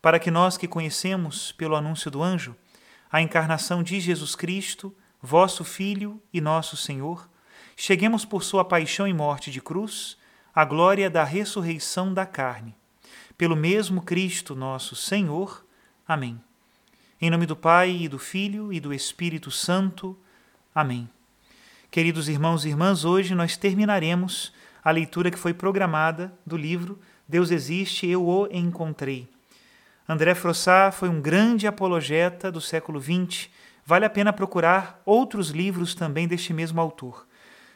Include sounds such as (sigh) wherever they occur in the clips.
para que nós que conhecemos, pelo anúncio do anjo, a encarnação de Jesus Cristo, vosso Filho e nosso Senhor, cheguemos por sua paixão e morte de cruz à glória da ressurreição da carne. Pelo mesmo Cristo nosso Senhor. Amém. Em nome do Pai e do Filho e do Espírito Santo. Amém. Queridos irmãos e irmãs, hoje nós terminaremos a leitura que foi programada do livro Deus Existe, Eu o Encontrei André Frossard foi um grande apologeta do século XX. Vale a pena procurar outros livros também deste mesmo autor.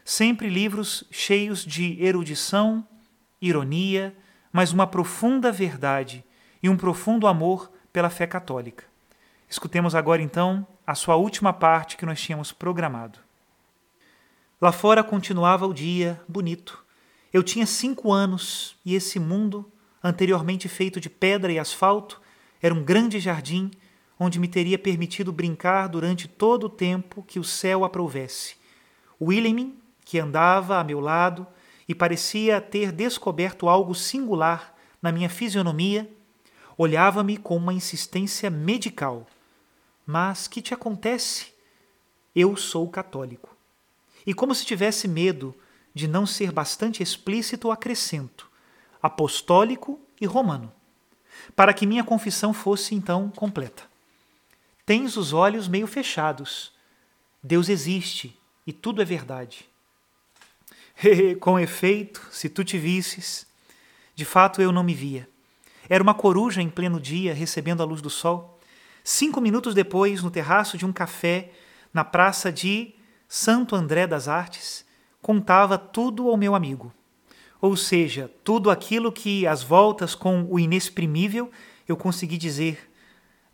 Sempre livros cheios de erudição, ironia, mas uma profunda verdade e um profundo amor pela fé católica. Escutemos agora então a sua última parte que nós tínhamos programado. Lá fora continuava o dia bonito. Eu tinha cinco anos e esse mundo, anteriormente feito de pedra e asfalto, era um grande jardim onde me teria permitido brincar durante todo o tempo que o céu aprouvesse. William, que andava a meu lado e parecia ter descoberto algo singular na minha fisionomia, olhava-me com uma insistência medical. Mas que te acontece? Eu sou católico. E como se tivesse medo de não ser bastante explícito, acrescento: apostólico e romano para que minha confissão fosse então completa. Tens os olhos meio fechados. Deus existe e tudo é verdade. (laughs) Com efeito, se tu te visses, de fato eu não me via. Era uma coruja em pleno dia, recebendo a luz do sol. Cinco minutos depois, no terraço de um café, na praça de Santo André das Artes, contava tudo ao meu amigo ou seja, tudo aquilo que às voltas com o inexprimível eu consegui dizer,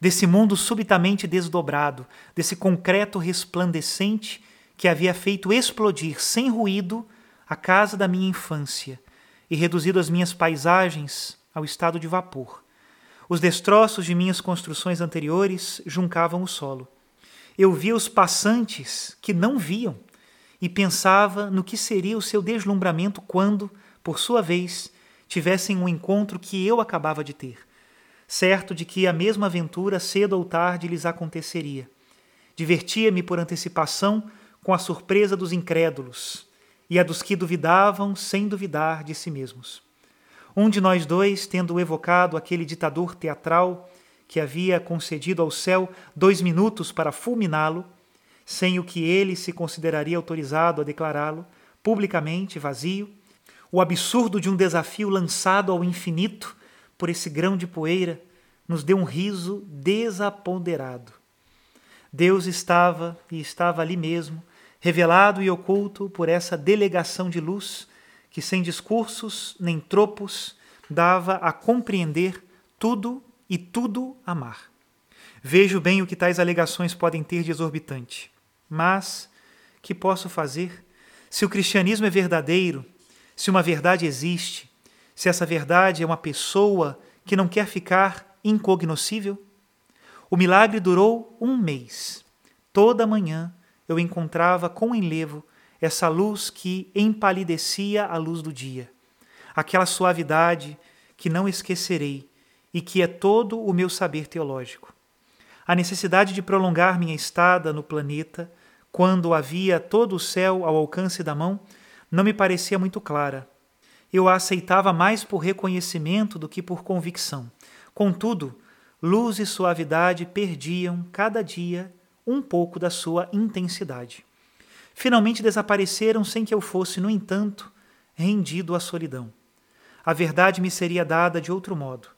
desse mundo subitamente desdobrado, desse concreto resplandecente que havia feito explodir sem ruído a casa da minha infância e reduzido as minhas paisagens ao estado de vapor. Os destroços de minhas construções anteriores juncavam o solo. Eu via os passantes que não viam e pensava no que seria o seu deslumbramento quando, por sua vez, tivessem um encontro que eu acabava de ter, certo de que a mesma aventura cedo ou tarde lhes aconteceria. Divertia-me por antecipação com a surpresa dos incrédulos e a dos que duvidavam sem duvidar de si mesmos. Um de nós dois, tendo evocado aquele ditador teatral que havia concedido ao céu dois minutos para fulminá-lo, sem o que ele se consideraria autorizado a declará-lo, publicamente vazio, o absurdo de um desafio lançado ao infinito por esse grão de poeira nos deu um riso desaponderado. Deus estava e estava ali mesmo, revelado e oculto por essa delegação de luz que, sem discursos nem tropos, dava a compreender tudo e tudo amar. Vejo bem o que tais alegações podem ter de exorbitante, mas que posso fazer? Se o cristianismo é verdadeiro, se uma verdade existe, se essa verdade é uma pessoa que não quer ficar incognoscível? O milagre durou um mês. toda manhã eu encontrava com enlevo essa luz que empalidecia a luz do dia, aquela suavidade que não esquecerei e que é todo o meu saber teológico. A necessidade de prolongar minha estada no planeta, quando havia todo o céu ao alcance da mão, não me parecia muito clara. Eu a aceitava mais por reconhecimento do que por convicção. Contudo, luz e suavidade perdiam cada dia um pouco da sua intensidade. Finalmente desapareceram sem que eu fosse, no entanto, rendido à solidão. A verdade me seria dada de outro modo.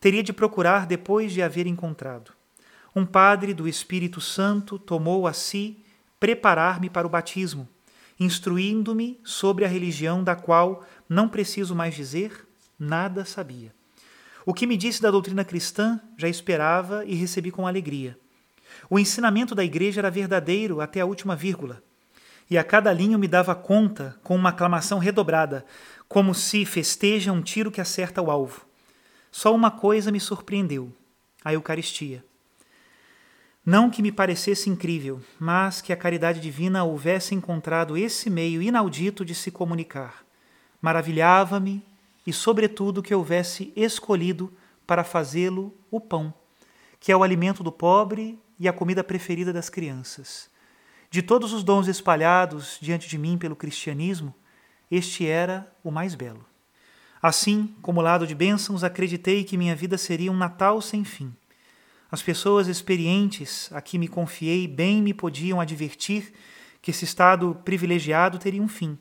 Teria de procurar depois de haver encontrado. Um padre do Espírito Santo tomou a si preparar-me para o batismo, instruindo-me sobre a religião da qual não preciso mais dizer nada sabia. O que me disse da doutrina cristã já esperava e recebi com alegria. O ensinamento da igreja era verdadeiro até a última vírgula. E a cada linho me dava conta com uma aclamação redobrada, como se festeja um tiro que acerta o alvo. Só uma coisa me surpreendeu: a Eucaristia. Não que me parecesse incrível, mas que a caridade divina houvesse encontrado esse meio inaudito de se comunicar. Maravilhava-me e, sobretudo, que houvesse escolhido para fazê-lo o pão, que é o alimento do pobre e a comida preferida das crianças. De todos os dons espalhados diante de mim pelo cristianismo, este era o mais belo. Assim, como lado de bênçãos, acreditei que minha vida seria um Natal sem fim. As pessoas experientes a que me confiei bem me podiam advertir que esse estado privilegiado teria um fim,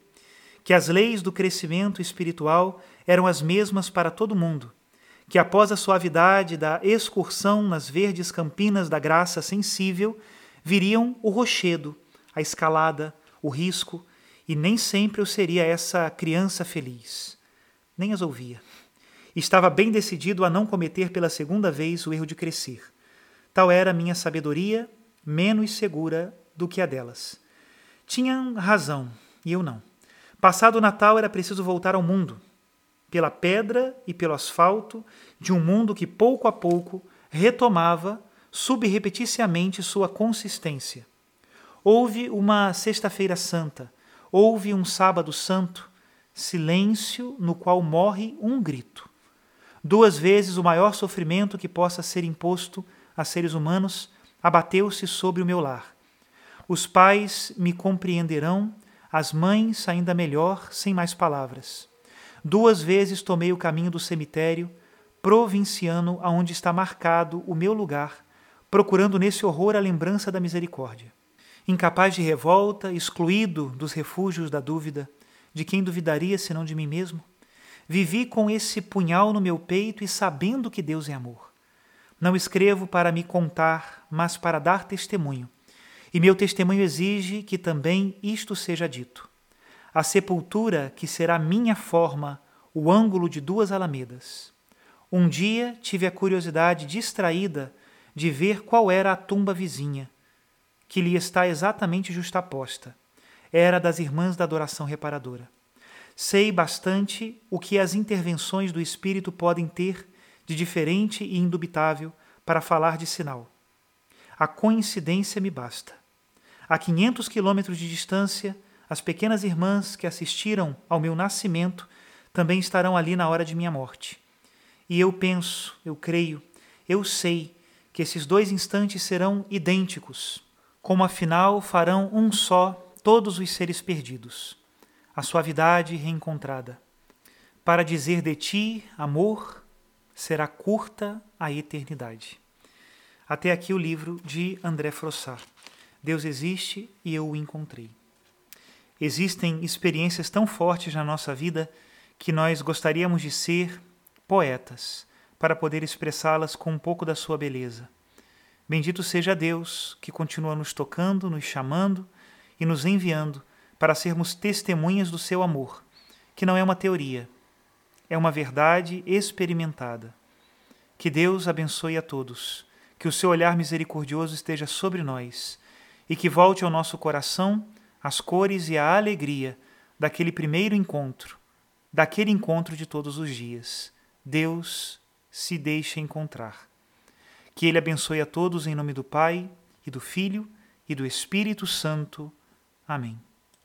que as leis do crescimento espiritual eram as mesmas para todo mundo que após a suavidade da excursão nas verdes campinas da graça sensível, viriam o rochedo, a escalada, o risco, e nem sempre eu seria essa criança feliz. Nem as ouvia. Estava bem decidido a não cometer pela segunda vez o erro de crescer. Tal era a minha sabedoria, menos segura do que a delas. Tinham razão, e eu não. Passado o Natal era preciso voltar ao mundo, pela pedra e pelo asfalto de um mundo que pouco a pouco retomava subrepeticiamente sua consistência. Houve uma Sexta-feira Santa, houve um Sábado Santo, silêncio no qual morre um grito. Duas vezes o maior sofrimento que possa ser imposto a seres humanos abateu-se sobre o meu lar. Os pais me compreenderão, as mães ainda melhor, sem mais palavras. Duas vezes tomei o caminho do cemitério provinciano aonde está marcado o meu lugar, procurando nesse horror a lembrança da misericórdia. Incapaz de revolta, excluído dos refúgios da dúvida, de quem duvidaria senão de mim mesmo, vivi com esse punhal no meu peito e sabendo que Deus é amor. Não escrevo para me contar, mas para dar testemunho. E meu testemunho exige que também isto seja dito a sepultura que será minha forma, o ângulo de duas alamedas. Um dia tive a curiosidade distraída de ver qual era a tumba vizinha, que lhe está exatamente justaposta. Era das irmãs da adoração reparadora. Sei bastante o que as intervenções do Espírito podem ter de diferente e indubitável para falar de sinal. A coincidência me basta. A 500 quilômetros de distância, as pequenas irmãs que assistiram ao meu nascimento também estarão ali na hora de minha morte. E eu penso, eu creio, eu sei que esses dois instantes serão idênticos, como afinal farão um só todos os seres perdidos, a suavidade reencontrada. Para dizer de ti, amor, será curta a eternidade. Até aqui o livro de André Frossard. Deus existe e eu o encontrei. Existem experiências tão fortes na nossa vida que nós gostaríamos de ser poetas para poder expressá-las com um pouco da sua beleza. Bendito seja Deus que continua nos tocando, nos chamando e nos enviando para sermos testemunhas do seu amor, que não é uma teoria, é uma verdade experimentada. Que Deus abençoe a todos, que o seu olhar misericordioso esteja sobre nós e que volte ao nosso coração as cores e a alegria daquele primeiro encontro, daquele encontro de todos os dias. Deus se deixa encontrar. Que Ele abençoe a todos em nome do Pai, e do Filho, e do Espírito Santo. Amém.